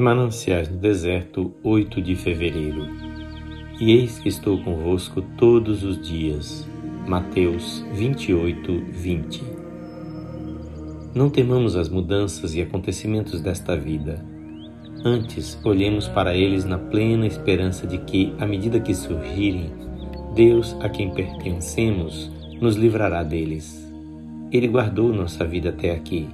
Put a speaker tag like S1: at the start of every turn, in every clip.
S1: Mananciais no Deserto, 8 de fevereiro. E eis que estou convosco todos os dias. Mateus 28, 20. Não temamos as mudanças e acontecimentos desta vida. Antes, olhemos para eles na plena esperança de que, à medida que surgirem, Deus a quem pertencemos nos livrará deles. Ele guardou nossa vida até aqui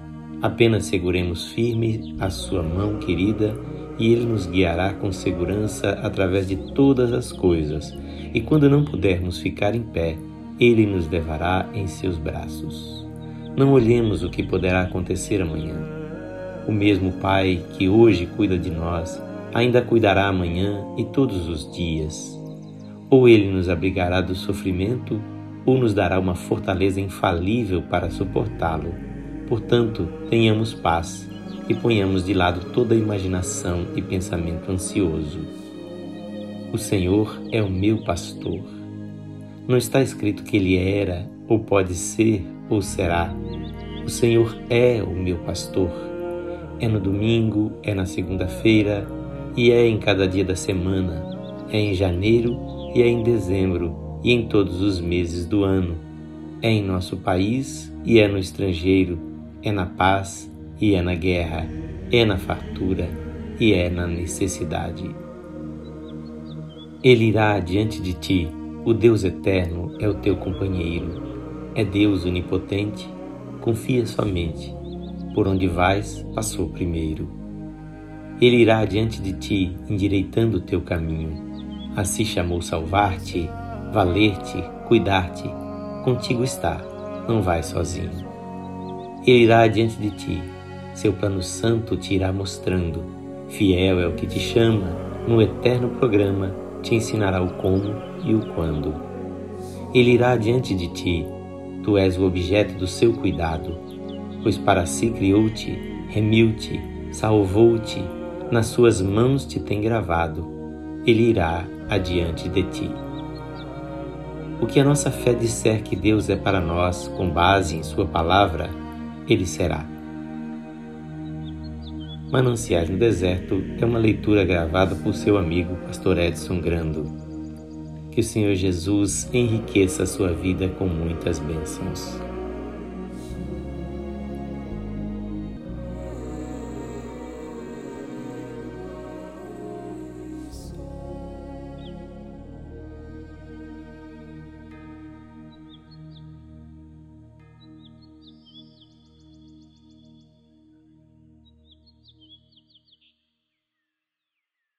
S1: Apenas seguremos firme a sua mão querida e ele nos guiará com segurança através de todas as coisas. E quando não pudermos ficar em pé, ele nos levará em seus braços. Não olhemos o que poderá acontecer amanhã. O mesmo Pai que hoje cuida de nós, ainda cuidará amanhã e todos os dias. Ou ele nos abrigará do sofrimento, ou nos dará uma fortaleza infalível para suportá-lo Portanto, tenhamos paz e ponhamos de lado toda imaginação e pensamento ansioso. O Senhor é o meu pastor. Não está escrito que ele era, ou pode ser, ou será. O Senhor é o meu pastor. É no domingo, é na segunda-feira e é em cada dia da semana. É em janeiro e é em dezembro e em todos os meses do ano. É em nosso país e é no estrangeiro é na paz e é na guerra, é na fartura e é na necessidade. Ele irá diante de ti, o Deus eterno é o teu companheiro, é Deus onipotente, confia somente, por onde vais, passou primeiro. Ele irá diante de ti, endireitando o teu caminho. Assim chamou salvar-te, valer-te, cuidar-te. Contigo está, não vais sozinho. Ele irá diante de ti, seu plano santo te irá mostrando. Fiel é o que te chama, no eterno programa te ensinará o como e o quando. Ele irá diante de ti, tu és o objeto do seu cuidado, pois para si criou-te, remiu-te, salvou-te, nas suas mãos te tem gravado. Ele irá adiante de ti. O que a nossa fé disser que Deus é para nós, com base em Sua palavra, ele será. Mananciais no Deserto é uma leitura gravada por seu amigo Pastor Edson Grando. Que o Senhor Jesus enriqueça a sua vida com muitas bênçãos.